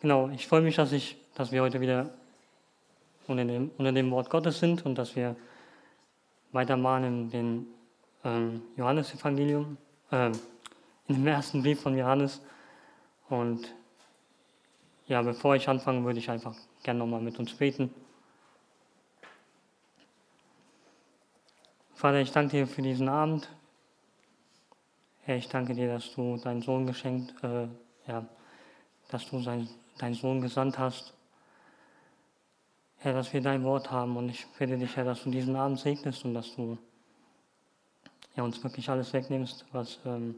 genau, ich freue mich, dass, ich, dass wir heute wieder unter dem, unter dem Wort Gottes sind und dass wir weitermachen in den ähm, Johannesevangelium, äh, in dem ersten Brief von Johannes. Und ja, bevor ich anfange, würde ich einfach gerne nochmal mit uns beten. Vater, ich danke dir für diesen Abend. Herr, ich danke dir, dass du deinen Sohn geschenkt, äh, ja, dass du sein, deinen Sohn gesandt hast. Herr, dass wir dein Wort haben und ich bitte dich, Herr, dass du diesen Abend segnest und dass du ja, uns wirklich alles wegnimmst, was ähm,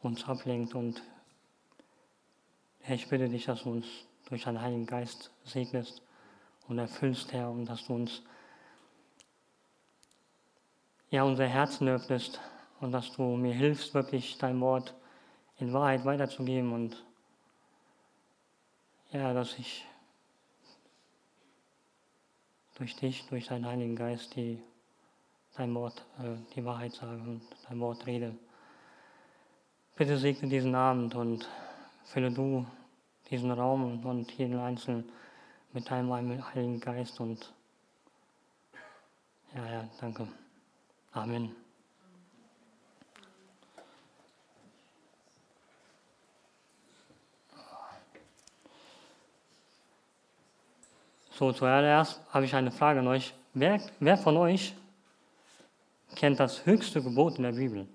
uns ablenkt. Und Herr, ich bitte dich, dass du uns durch deinen Heiligen Geist segnest und erfüllst, Herr, und dass du uns ja, unser Herzen öffnest und dass du mir hilfst, wirklich dein Wort in Wahrheit weiterzugeben und ja, dass ich durch dich, durch deinen Heiligen Geist die, dein Wort, äh, die Wahrheit sage und dein Wort rede. Bitte segne diesen Abend und fülle du diesen Raum und jeden Einzelnen mit deinem Heiligen Geist und ja, ja, danke. Amen. So, zuallererst habe ich eine Frage an euch. Wer, wer von euch kennt das höchste Gebot in der Bibel?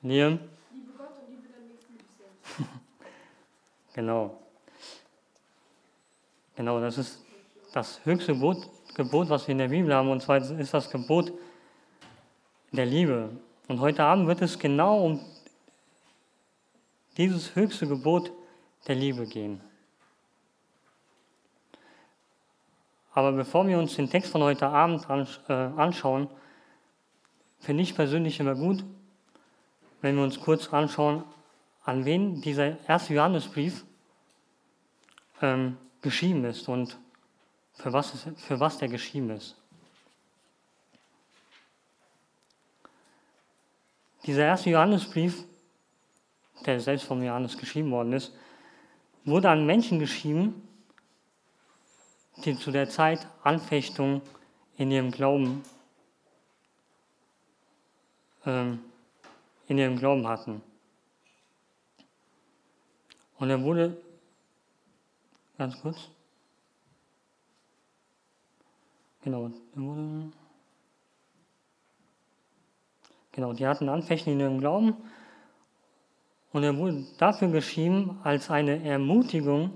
Liam? Liebe Gott und liebe deinen nächsten wie Genau. Genau, das ist das höchste Gebot, Gebot, was wir in der Bibel haben. Und zwar ist das Gebot der Liebe. Und heute Abend wird es genau um dieses höchste Gebot der Liebe gehen. Aber bevor wir uns den Text von heute Abend äh, anschauen, finde ich persönlich immer gut, wenn wir uns kurz anschauen, an wen dieser erste Johannesbrief ähm, geschrieben ist und für was, es, für was der geschrieben ist. Dieser erste Johannesbrief, der selbst von Johannes geschrieben worden ist, wurde an Menschen geschrieben, die zu der Zeit Anfechtung in ihrem Glauben, ähm, in ihrem Glauben hatten. Und er wurde, ganz kurz, genau, er wurde, genau, die hatten Anfechtung in ihrem Glauben und er wurde dafür geschrieben als eine Ermutigung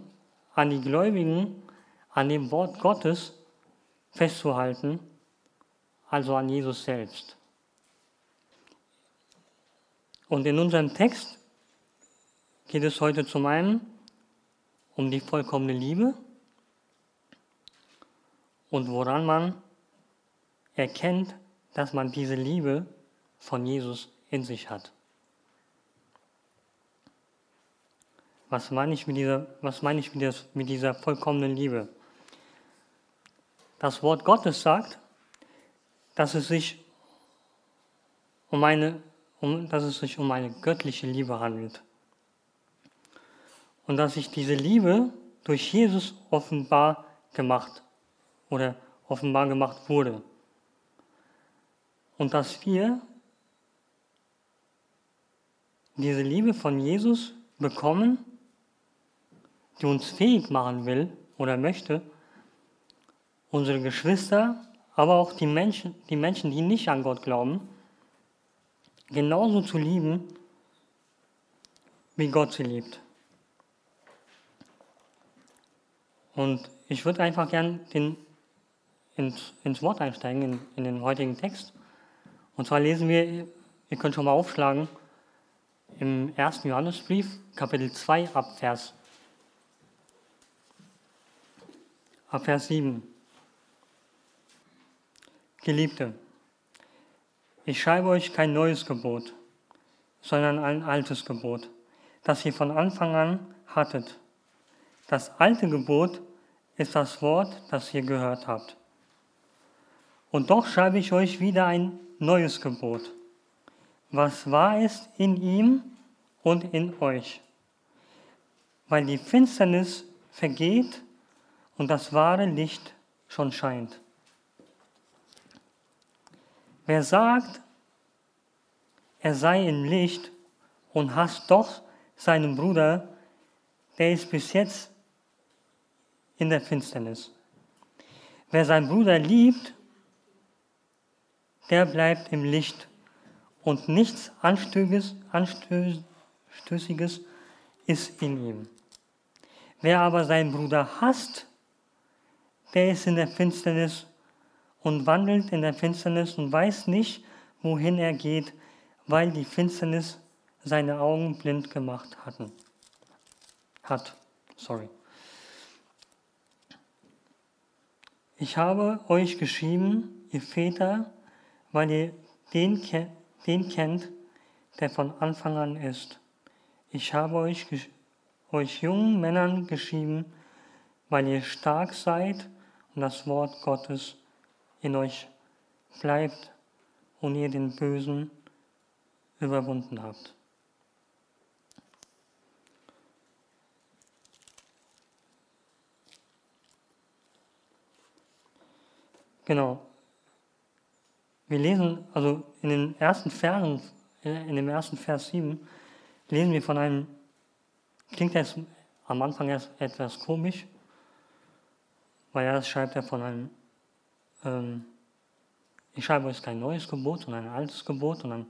an die Gläubigen, an dem Wort Gottes festzuhalten, also an Jesus selbst. Und in unserem Text geht es heute zum einen um die vollkommene Liebe und woran man erkennt, dass man diese Liebe von Jesus in sich hat. Was meine ich mit dieser, was meine ich mit, dieser, mit dieser vollkommenen Liebe? Das Wort Gottes sagt, dass es sich um eine, um, dass es sich um eine göttliche Liebe handelt. Und dass sich diese Liebe durch Jesus offenbar gemacht oder offenbar gemacht wurde. Und dass wir diese Liebe von Jesus bekommen, die uns fähig machen will oder möchte, unsere Geschwister, aber auch die Menschen, die Menschen, die nicht an Gott glauben, genauso zu lieben, wie Gott sie liebt. Und ich würde einfach gern den, ins, ins Wort einsteigen, in, in den heutigen Text. Und zwar lesen wir, ihr könnt schon mal aufschlagen, im 1. Johannesbrief, Kapitel 2, ab Vers, ab Vers 7. Geliebte, ich schreibe euch kein neues Gebot, sondern ein altes Gebot, das ihr von Anfang an hattet. Das alte Gebot ist das Wort, das ihr gehört habt. Und doch schreibe ich euch wieder ein neues Gebot, was wahr ist in ihm und in euch. weil die Finsternis vergeht und das wahre Licht schon scheint. Wer sagt, er sei im Licht und hasst doch seinen Bruder, der ist bis jetzt in der Finsternis. Wer seinen Bruder liebt, der bleibt im Licht und nichts Anstößiges, Anstößiges ist in ihm. Wer aber seinen Bruder hasst, der ist in der Finsternis und wandelt in der Finsternis und weiß nicht, wohin er geht, weil die Finsternis seine Augen blind gemacht hatten. Hat. Sorry. Ich habe euch geschrieben, ihr Väter, weil ihr den, den kennt, der von Anfang an ist. Ich habe euch, euch jungen Männern geschrieben, weil ihr stark seid und das Wort Gottes in euch bleibt und ihr den Bösen überwunden habt. Genau. Wir lesen, also in den ersten Versen, in dem ersten Vers 7, lesen wir von einem, klingt jetzt am Anfang erst etwas komisch, weil erst schreibt er von einem, ähm, ich schreibe euch kein neues Gebot, sondern ein altes Gebot, sondern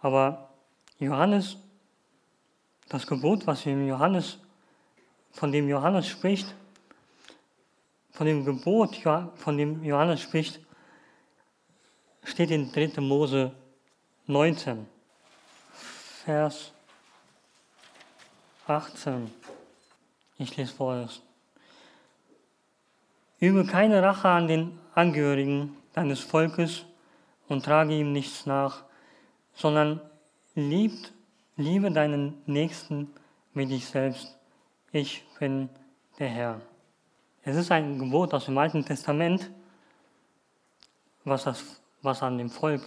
aber Johannes, das Gebot, was im Johannes, von dem Johannes spricht, von dem Gebot, von dem Johannes spricht, steht in 3. Mose 19, Vers 18. Ich lese vorerst. Übe keine Rache an den Angehörigen deines Volkes und trage ihm nichts nach, sondern liebt, liebe deinen Nächsten wie dich selbst. Ich bin der Herr. Es ist ein Gebot aus dem Alten Testament, was, das, was an dem Volk,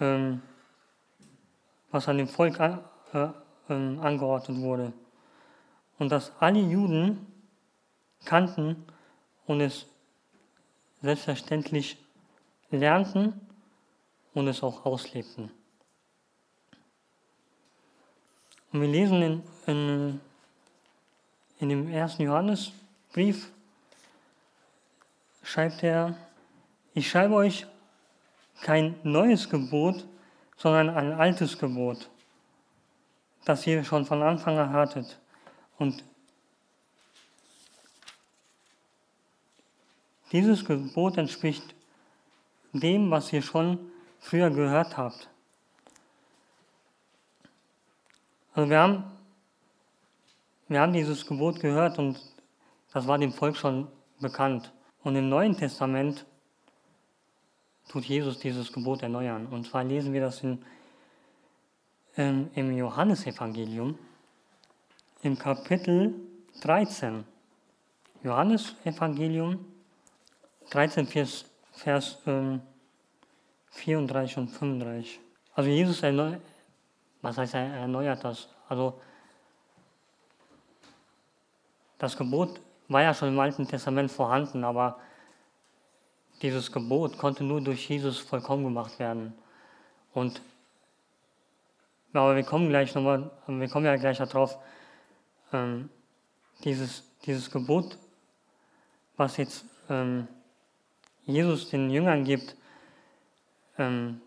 ähm, was an dem Volk äh, äh, angeordnet wurde. Und dass alle Juden kannten und es selbstverständlich lernten und es auch auslebten. Und wir lesen in, in in dem ersten Johannesbrief schreibt er, ich schreibe euch kein neues Gebot, sondern ein altes Gebot, das ihr schon von Anfang an hattet. Und dieses Gebot entspricht dem, was ihr schon früher gehört habt. Also wir haben wir haben dieses Gebot gehört und das war dem Volk schon bekannt. Und im Neuen Testament tut Jesus dieses Gebot erneuern. Und zwar lesen wir das in, ähm, im Johannesevangelium im Kapitel 13. Johannesevangelium 13, Vers, Vers ähm, 34 und 35. Also Jesus erneuert, was heißt er erneuert das? Also das Gebot war ja schon im Alten Testament vorhanden, aber dieses Gebot konnte nur durch Jesus vollkommen gemacht werden. Und aber wir kommen gleich nochmal, wir kommen ja gleich darauf, ähm, dieses, dieses Gebot, was jetzt ähm, Jesus den Jüngern gibt, ähm,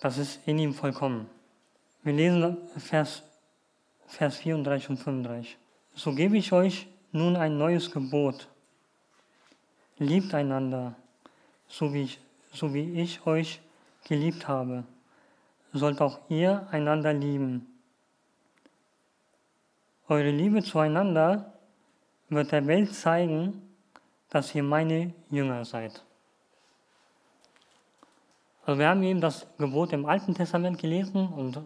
das ist in ihm vollkommen. Wir lesen Vers, Vers 34 und 35. So gebe ich euch nun ein neues Gebot. Liebt einander, so wie ich, so wie ich euch geliebt habe. Sollt auch ihr einander lieben. Eure Liebe zueinander wird der Welt zeigen, dass ihr meine Jünger seid. Also wir haben eben das Gebot im Alten Testament gelesen und,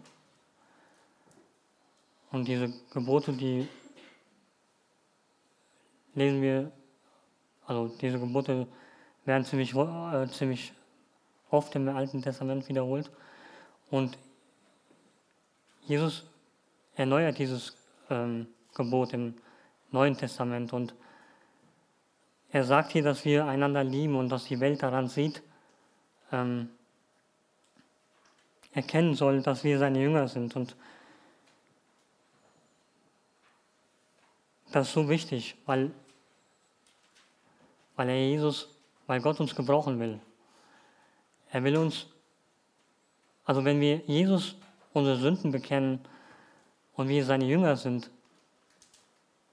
und diese Gebote, die lesen wir, also diese Gebote werden ziemlich, äh, ziemlich oft im Alten Testament wiederholt. Und Jesus erneuert dieses ähm, Gebot im Neuen Testament und er sagt hier, dass wir einander lieben und dass die Welt daran sieht, ähm, erkennen soll, dass wir seine Jünger sind. Und das ist so wichtig, weil, weil er Jesus, weil Gott uns gebrauchen will. Er will uns, also wenn wir Jesus unsere Sünden bekennen und wir seine Jünger sind,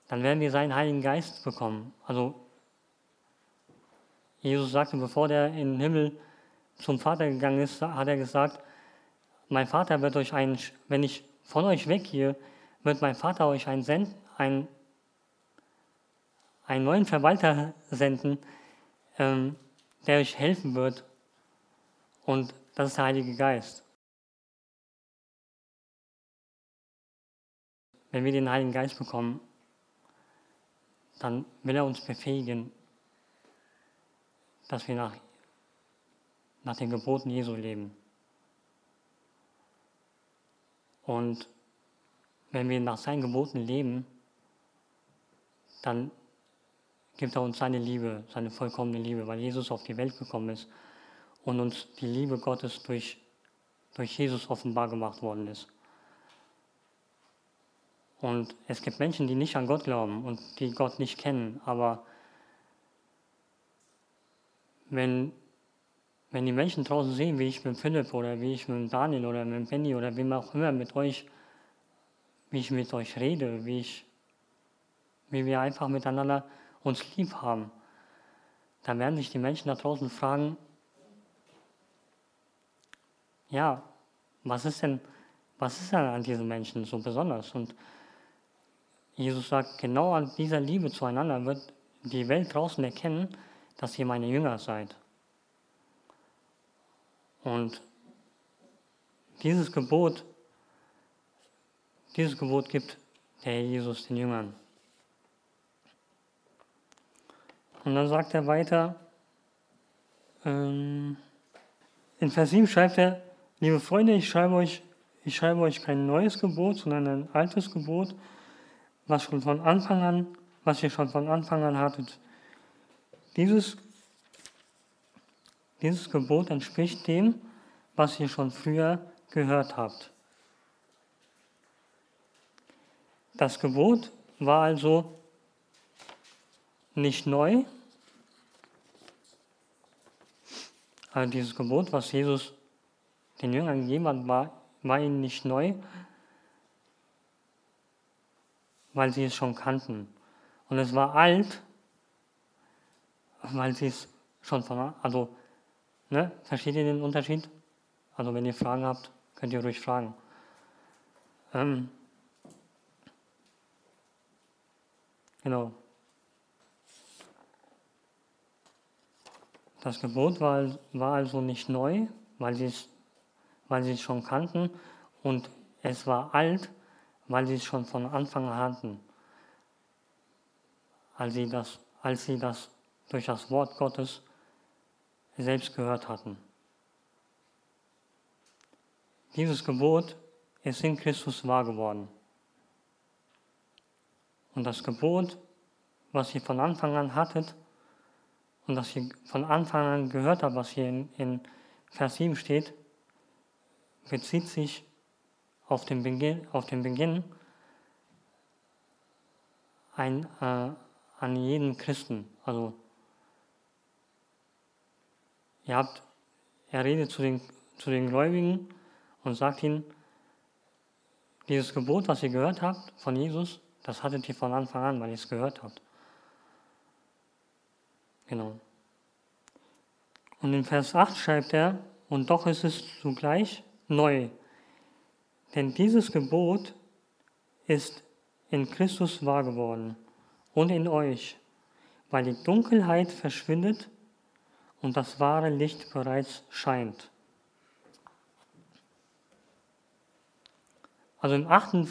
dann werden wir seinen Heiligen Geist bekommen. Also Jesus sagte, bevor er in den Himmel zum Vater gegangen ist, hat er gesagt, mein Vater wird euch einen, wenn ich von euch weggehe, wird mein Vater euch einen, Send, einen, einen neuen Verwalter senden, ähm, der euch helfen wird. Und das ist der Heilige Geist. Wenn wir den Heiligen Geist bekommen, dann will er uns befähigen, dass wir nach, nach den Geboten Jesu leben. Und wenn wir nach seinen Geboten leben, dann gibt er uns seine Liebe, seine vollkommene Liebe, weil Jesus auf die Welt gekommen ist und uns die Liebe Gottes durch, durch Jesus offenbar gemacht worden ist. Und es gibt Menschen, die nicht an Gott glauben und die Gott nicht kennen, aber wenn, wenn die Menschen draußen sehen, wie ich mit Philipp oder wie ich mit Daniel oder mit Benny oder wem auch immer mit euch, wie ich mit euch rede, wie, ich, wie wir einfach miteinander uns lieb haben, dann werden sich die Menschen da draußen fragen, ja, was ist denn, was ist denn an diesen Menschen so besonders? Und Jesus sagt, genau an dieser Liebe zueinander wird die Welt draußen erkennen, dass ihr meine Jünger seid. Und dieses Gebot, dieses Gebot gibt der Herr Jesus den Jüngern. Und dann sagt er weiter, ähm, in Vers 7 schreibt er, liebe Freunde, ich schreibe euch, ich schreibe euch kein neues Gebot, sondern ein altes Gebot, was schon von Anfang an, was ihr schon von Anfang an hattet. Dieses, dieses Gebot entspricht dem, was ihr schon früher gehört habt. Das Gebot war also nicht neu. Also dieses Gebot, was Jesus den Jüngern gegeben hat, war, war ihnen nicht neu, weil sie es schon kannten. Und es war alt, weil sie es schon von, also, ne, versteht ihr den Unterschied? Also, wenn ihr Fragen habt, könnt ihr ruhig fragen. Ähm, genau. Das Gebot war, war also nicht neu, weil sie es, weil es schon kannten, und es war alt, weil sie es schon von Anfang an hatten, als sie das, als sie das durch das Wort Gottes selbst gehört hatten. Dieses Gebot ist in Christus wahr geworden. Und das Gebot, was ihr von Anfang an hattet und das ihr von Anfang an gehört habt, was hier in, in Vers 7 steht, bezieht sich auf den Beginn, auf den Beginn ein, äh, an jeden Christen. Also ihr habt, er redet zu den, zu den Gläubigen und sagt ihnen, dieses Gebot, was ihr gehört habt von Jesus, das hattet ihr von Anfang an, weil ihr es gehört habt. Genau. Und in Vers 8 schreibt er, und doch ist es zugleich neu, denn dieses Gebot ist in Christus wahr geworden und in euch, weil die Dunkelheit verschwindet und das wahre Licht bereits scheint. Also im achten,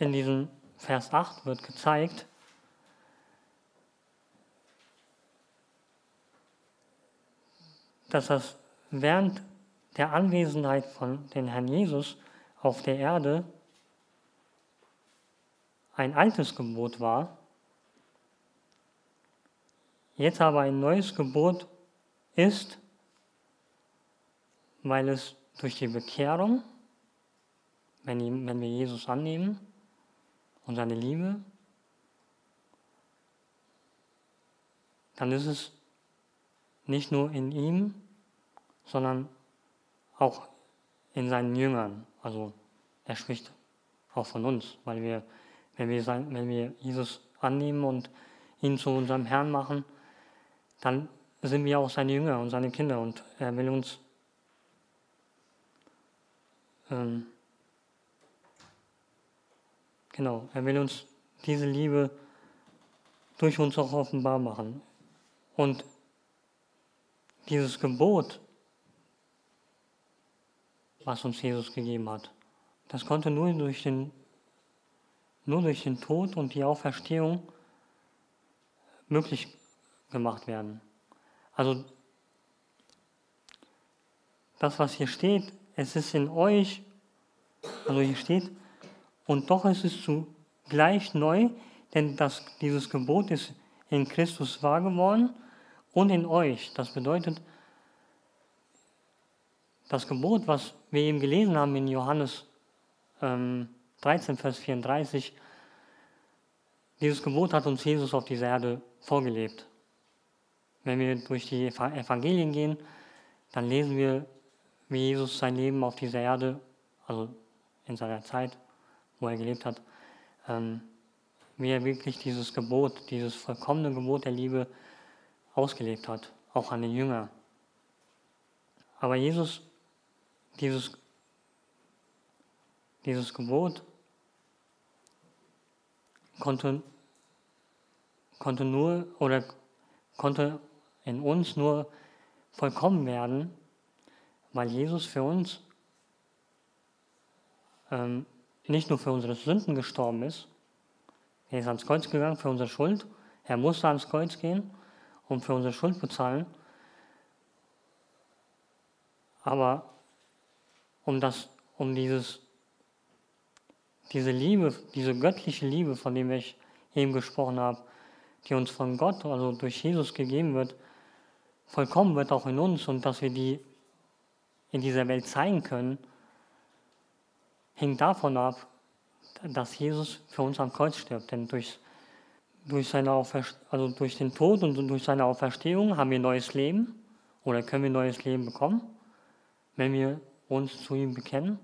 in diesem Vers 8 wird gezeigt, dass das während der Anwesenheit von den Herrn Jesus auf der Erde ein altes Gebot war, jetzt aber ein neues Gebot ist, weil es durch die Bekehrung, wenn, wir Jesus annehmen und seine Liebe, dann ist es nicht nur in ihm, sondern auch in seinen Jüngern. Also er spricht auch von uns, weil wir, wenn wir, sein, wenn wir Jesus annehmen und ihn zu unserem Herrn machen, dann sind wir auch seine Jünger und seine Kinder und er will uns ähm, genau, er will uns diese Liebe durch uns auch offenbar machen. Und dieses Gebot, was uns Jesus gegeben hat, das konnte nur durch den, nur durch den Tod und die Auferstehung möglich gemacht werden. Also das, was hier steht, es ist in euch, also hier steht, und doch ist es zugleich neu, denn das, dieses Gebot ist in Christus wahr geworden und in euch. Das bedeutet, das Gebot, was wir eben gelesen haben in Johannes ähm, 13, Vers 34, dieses Gebot hat uns Jesus auf dieser Erde vorgelebt. Wenn wir durch die Evangelien gehen, dann lesen wir, wie Jesus sein Leben auf dieser Erde, also in seiner Zeit, wo er gelebt hat, ähm, wie er wirklich dieses Gebot, dieses vollkommene Gebot der Liebe ausgelebt hat, auch an den Jünger. Aber Jesus, dieses, dieses Gebot konnte, konnte nur oder konnte in uns nur vollkommen werden, weil Jesus für uns ähm, nicht nur für unsere Sünden gestorben ist, er ist ans Kreuz gegangen für unsere Schuld, er musste ans Kreuz gehen und für unsere Schuld bezahlen, aber um, das, um dieses, diese Liebe, diese göttliche Liebe, von der ich eben gesprochen habe, die uns von Gott, also durch Jesus gegeben wird, vollkommen wird auch in uns und dass wir die in dieser Welt zeigen können, hängt davon ab, dass Jesus für uns am Kreuz stirbt. Denn durch, durch, seine also durch den Tod und durch seine Auferstehung haben wir neues Leben oder können wir neues Leben bekommen, wenn wir uns zu ihm bekennen.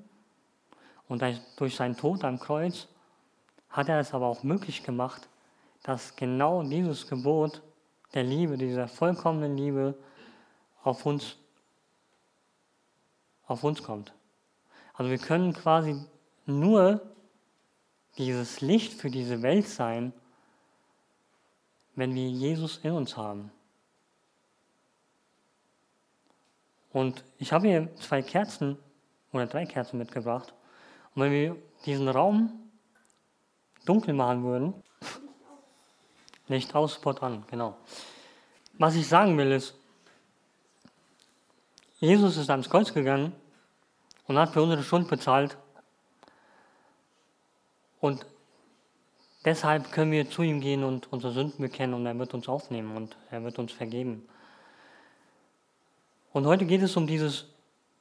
Und durch seinen Tod am Kreuz hat er es aber auch möglich gemacht, dass genau dieses Gebot der Liebe, dieser vollkommenen Liebe auf uns, auf uns kommt. Also wir können quasi nur dieses Licht für diese Welt sein, wenn wir Jesus in uns haben. Und ich habe hier zwei Kerzen oder drei Kerzen mitgebracht. Und wenn wir diesen Raum dunkel machen würden, Licht aus, Spot an, genau. Was ich sagen will ist, Jesus ist ans Kreuz gegangen und hat für unsere Schuld bezahlt. Und deshalb können wir zu ihm gehen und unsere Sünden bekennen und er wird uns aufnehmen und er wird uns vergeben. Und heute geht es um dieses,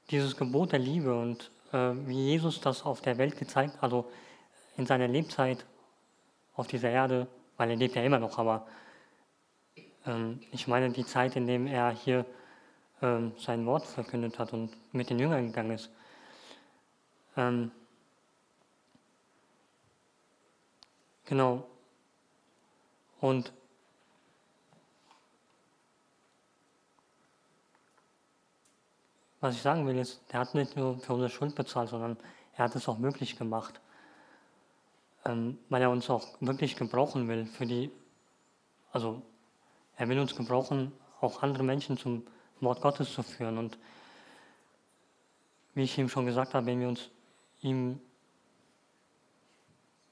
dieses Gebot der Liebe und äh, wie Jesus das auf der Welt gezeigt, also in seiner Lebzeit auf dieser Erde weil er lebt ja immer noch, aber ähm, ich meine die Zeit, in der er hier ähm, sein Wort verkündet hat und mit den Jüngern gegangen ist. Ähm, genau. Und was ich sagen will ist, er hat nicht nur für unsere Schuld bezahlt, sondern er hat es auch möglich gemacht ähm, weil er uns auch wirklich gebrauchen will für die, also er will uns gebrauchen, auch andere Menschen zum Wort Gottes zu führen. Und wie ich ihm schon gesagt habe, wenn wir uns ihm,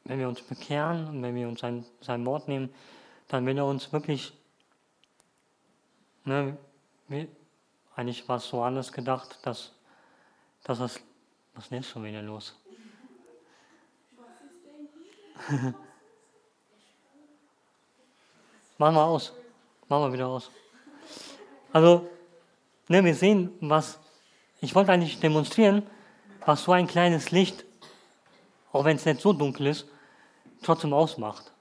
wenn wir uns bekehren und wenn wir uns sein, sein Wort nehmen, dann will er uns wirklich, ne, wie, eigentlich war es so anders gedacht, dass, dass das, was ist schon wieder los? Machen wir aus. Machen wir wieder aus. Also, ne, wir sehen, was, ich wollte eigentlich demonstrieren, was so ein kleines Licht, auch wenn es nicht so dunkel ist, trotzdem ausmacht.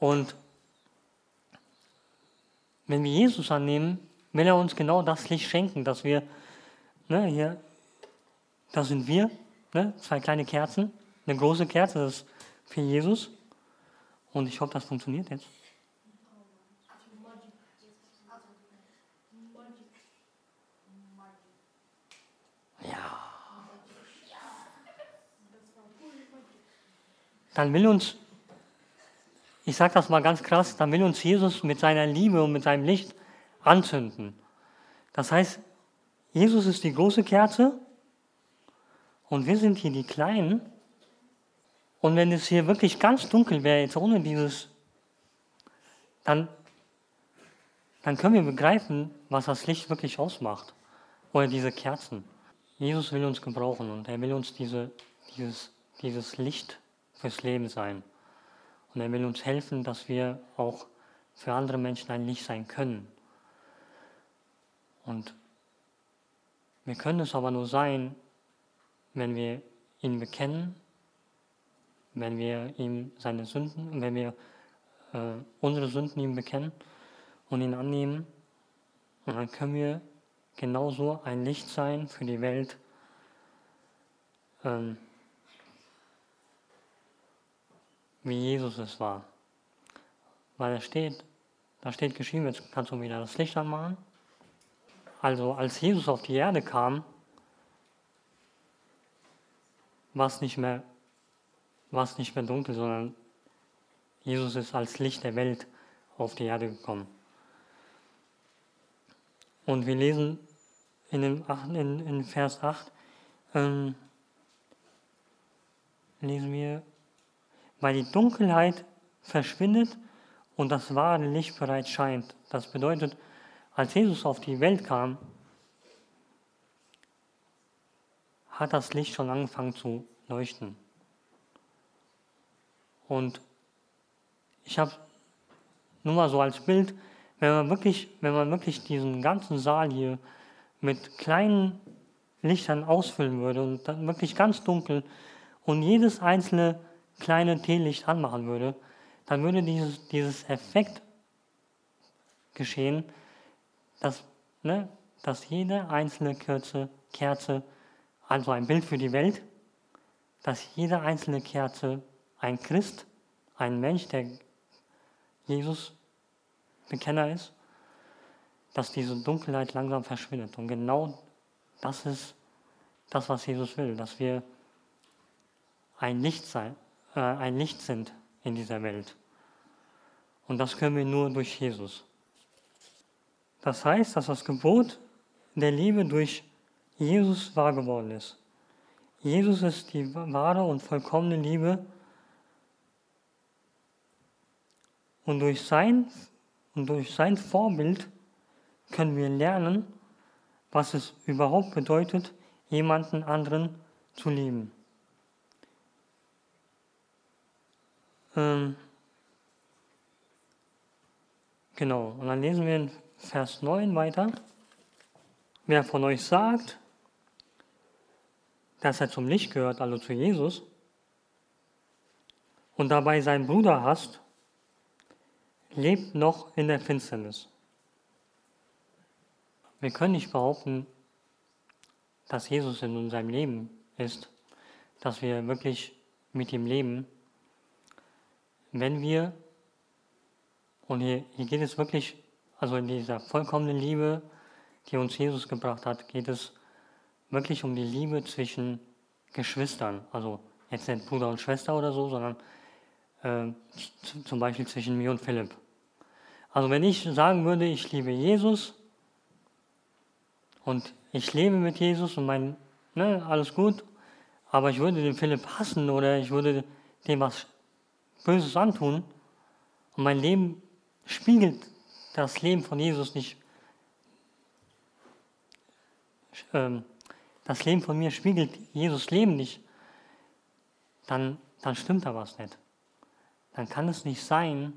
Und wenn wir Jesus annehmen, will er uns genau das Licht schenken, dass wir, ne, hier, das sind wir, ne, zwei kleine Kerzen, eine große Kerze, ist für Jesus. Und ich hoffe, das funktioniert jetzt. Ja. Dann will uns, ich sage das mal ganz krass, dann will uns Jesus mit seiner Liebe und mit seinem Licht anzünden. Das heißt, Jesus ist die große Kerze und wir sind hier die Kleinen. Und wenn es hier wirklich ganz dunkel wäre, jetzt ohne dieses, dann, dann können wir begreifen, was das Licht wirklich ausmacht. Oder diese Kerzen. Jesus will uns gebrauchen und er will uns diese, dieses, dieses Licht fürs Leben sein. Und er will uns helfen, dass wir auch für andere Menschen ein Licht sein können. Und wir können es aber nur sein, wenn wir ihn bekennen, wenn wir ihm seine Sünden, wenn wir äh, unsere Sünden ihm bekennen und ihn annehmen. Und dann können wir genauso ein Licht sein für die Welt. Ähm, wie Jesus es war. Weil da steht, da steht geschrieben, jetzt kannst du wieder das Licht anmachen also als Jesus auf die Erde kam, war es nicht mehr, war es nicht mehr dunkel, sondern Jesus ist als Licht der Welt auf die Erde gekommen. Und wir lesen in, dem 8, in, in Vers 8, ähm, lesen wir, weil die Dunkelheit verschwindet und das wahre Licht bereits scheint. Das bedeutet, als Jesus auf die Welt kam, hat das Licht schon angefangen zu leuchten. Und ich habe nur mal so als Bild, wenn man wirklich, wenn man wirklich diesen ganzen Saal hier mit kleinen Lichtern ausfüllen würde und dann wirklich ganz dunkel und jedes einzelne kleine Teelicht anmachen würde, dann würde dieses, dieses Effekt geschehen, dass, ne, dass jede einzelne Kerze, Kerze, also ein Bild für die Welt, dass jede einzelne Kerze ein Christ, ein Mensch, der Jesus Bekenner ist, dass diese Dunkelheit langsam verschwindet. Und genau das ist das, was Jesus will, dass wir ein Licht, sein, äh, ein Licht sind in dieser Welt. Und das können wir nur durch Jesus. Das heißt, dass das Gebot der Liebe durch Jesus wahr geworden ist. Jesus ist die wahre und vollkommene Liebe und durch sein, und durch sein Vorbild können wir lernen, was es überhaupt bedeutet, jemanden anderen zu lieben. Ähm, genau, und dann lesen wir in Vers 9 weiter. Wer von euch sagt, dass er zum Licht gehört, also zu Jesus, und dabei seinen Bruder hasst, lebt noch in der Finsternis. Wir können nicht behaupten, dass Jesus in unserem Leben ist, dass wir wirklich mit ihm leben, wenn wir, und hier, hier geht es wirklich also in dieser vollkommenen Liebe, die uns Jesus gebracht hat, geht es wirklich um die Liebe zwischen Geschwistern. Also jetzt nicht Bruder und Schwester oder so, sondern äh, zum Beispiel zwischen mir und Philipp. Also wenn ich sagen würde, ich liebe Jesus und ich lebe mit Jesus und mein, ne, alles gut, aber ich würde den Philipp hassen oder ich würde dem was Böses antun und mein Leben spiegelt das Leben von Jesus nicht, ähm, das Leben von mir spiegelt Jesus Leben nicht, dann, dann stimmt da was nicht. Dann kann es nicht sein,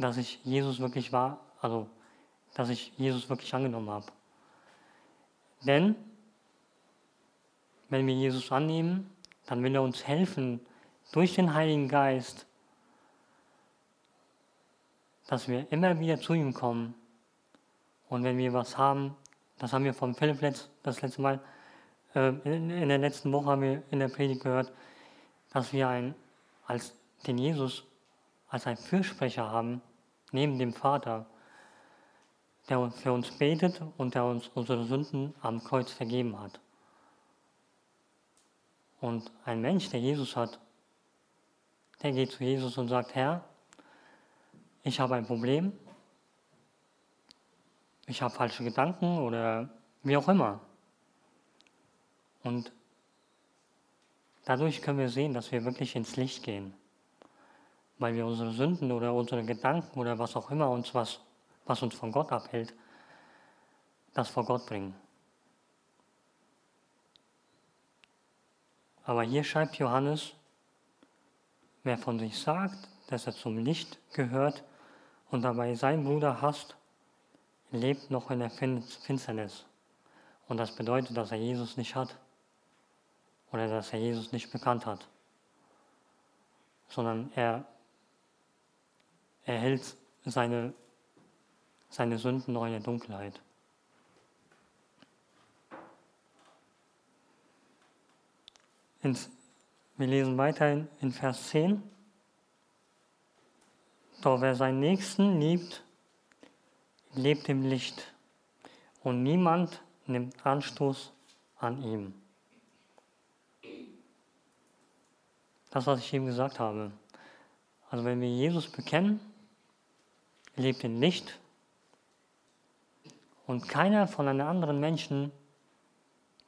dass ich Jesus wirklich war, also dass ich Jesus wirklich angenommen habe. Denn wenn wir Jesus annehmen, dann will er uns helfen durch den Heiligen Geist, dass wir immer wieder zu ihm kommen. Und wenn wir was haben, das haben wir von Philipp letzt, das letzte Mal, äh, in, in, der letzten Woche haben wir in der Predigt gehört, dass wir ein, als den Jesus als einen Fürsprecher haben, neben dem Vater, der für uns betet und der uns unsere Sünden am Kreuz vergeben hat. Und ein Mensch, der Jesus hat, der geht zu Jesus und sagt, Herr, ich habe ein Problem, ich habe falsche Gedanken oder wie auch immer. Und dadurch können wir sehen, dass wir wirklich ins Licht gehen, weil wir unsere Sünden oder unsere Gedanken oder was auch immer uns was, was uns von Gott abhält, das vor Gott bringen. Aber hier schreibt Johannes, wer von sich sagt, dass er zum Licht gehört und dabei seinen Bruder hasst, lebt noch in der Finsternis. Und das bedeutet, dass er Jesus nicht hat oder dass er Jesus nicht bekannt hat, sondern er, er hält seine, seine Sünden noch in der Dunkelheit. ins, wir lesen weiter in Vers 10. Doch wer seinen Nächsten liebt, lebt im Licht und niemand nimmt Anstoß an ihm. Das, was ich eben gesagt habe. Also wenn wir Jesus bekennen, lebt im Licht und keiner von einem anderen Menschen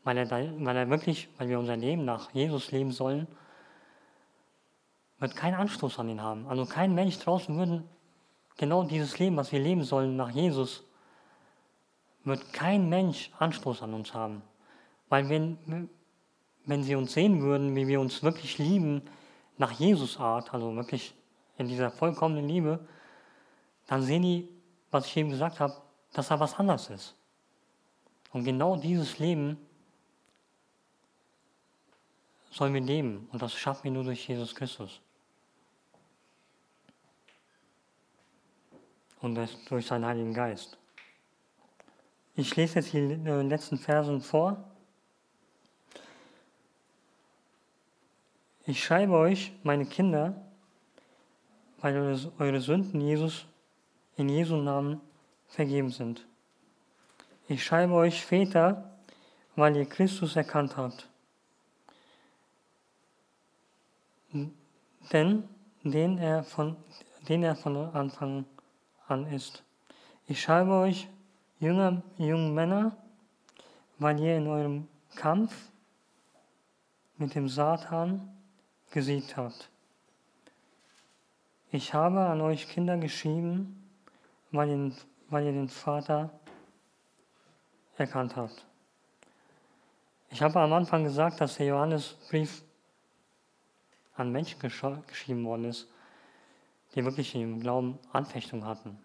weil er, weil er wirklich, weil wir unser Leben nach Jesus leben sollen, wird kein Anstoß an ihn haben. Also kein Mensch draußen würde genau dieses Leben, was wir leben sollen nach Jesus, wird kein Mensch Anstoß an uns haben. Weil wenn, wenn sie uns sehen würden, wie wir uns wirklich lieben, nach Jesus Art, also wirklich in dieser vollkommenen Liebe, dann sehen die, was ich eben gesagt habe, dass da was anders ist. Und genau dieses Leben sollen wir leben. Und das schaffen wir nur durch Jesus Christus. Und das durch seinen Heiligen Geist. Ich lese jetzt die äh, letzten Versen vor. Ich schreibe euch, meine Kinder, weil eure Sünden Jesus in Jesu Namen vergeben sind. Ich schreibe euch Väter, weil ihr Christus erkannt habt. denn den er von, den er von Anfang an ist. Ich schreibe euch, junge, junge Männer, weil ihr in eurem Kampf mit dem Satan gesiegt habt. Ich habe an euch Kinder geschrieben, weil ihr, weil ihr den Vater erkannt habt. Ich habe am Anfang gesagt, dass der Johannesbrief an Menschen gesch geschrieben worden ist, die wirklich im Glauben Anfechtung hatten,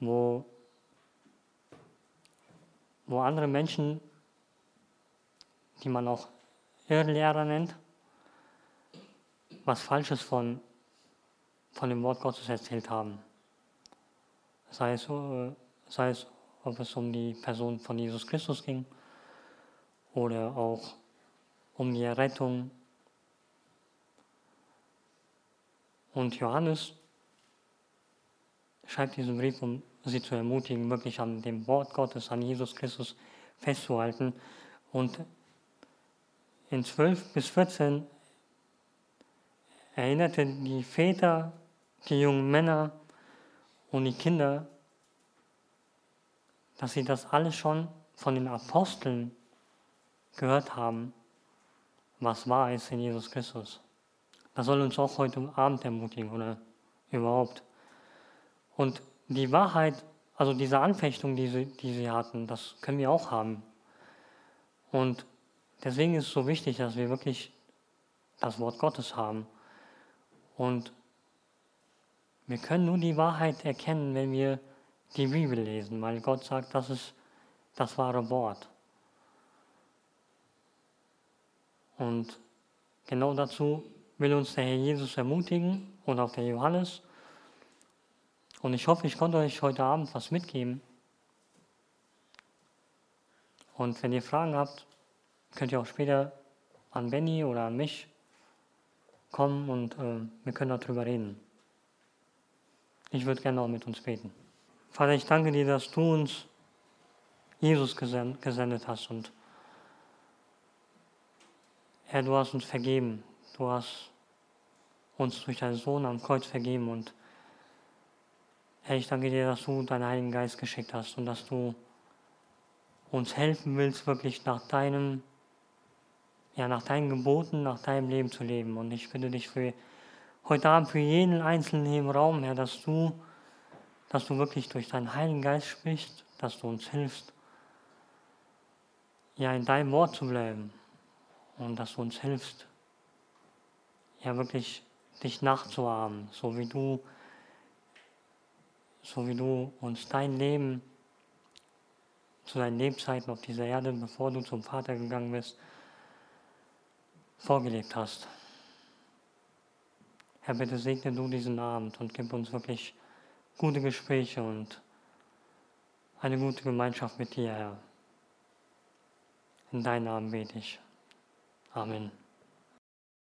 wo, wo andere Menschen, die man auch Irrlehrer nennt, was Falsches von, von dem Wort Gottes erzählt haben. Sei es, äh, sei es, ob es um die Person von Jesus Christus ging oder auch um die Errettung Und Johannes schreibt diesen Brief, um sie zu ermutigen, wirklich an dem Wort Gottes, an Jesus Christus festzuhalten. Und in 12 bis 14 erinnerte die Väter, die jungen Männer und die Kinder, dass sie das alles schon von den Aposteln gehört haben, was wahr ist in Jesus Christus. Das soll uns auch heute Abend ermutigen oder überhaupt. Und die Wahrheit, also diese Anfechtung, die sie, die sie hatten, das können wir auch haben. Und deswegen ist es so wichtig, dass wir wirklich das Wort Gottes haben. Und Wir können nur die Wahrheit erkennen, wenn wir die Bibel lesen, weil Gott sagt, das ist das wahre Wort. Und genau dazu will uns der Herr Jesus ermutigen und auch der Johannes. Und ich hoffe, ich konnte euch heute Abend was mitgeben. Und wenn ihr Fragen habt, könnt ihr auch später an Benny oder an mich kommen und äh, wir können darüber reden. Ich würde gerne auch mit uns beten. Vater, ich danke dir, dass du uns Jesus gesendet hast und Herr, du hast uns vergeben. Du hast uns durch deinen Sohn am Kreuz vergeben und Herr, ich danke dir, dass du deinen Heiligen Geist geschickt hast und dass du uns helfen willst, wirklich nach deinem, ja, nach deinen Geboten, nach deinem Leben zu leben. Und ich bitte dich für heute Abend für jeden Einzelnen hier im Raum, Herr, dass du, dass du wirklich durch deinen Heiligen Geist sprichst, dass du uns hilfst, ja, in deinem Wort zu bleiben und dass du uns hilfst, ja, wirklich dich nachzuahmen, so wie du, so wie du uns dein Leben zu deinen Lebzeiten auf dieser Erde, bevor du zum Vater gegangen bist, vorgelebt hast. Herr, bitte segne du diesen Abend und gib uns wirklich gute Gespräche und eine gute Gemeinschaft mit dir, Herr. In deinem Namen bete ich. Amen.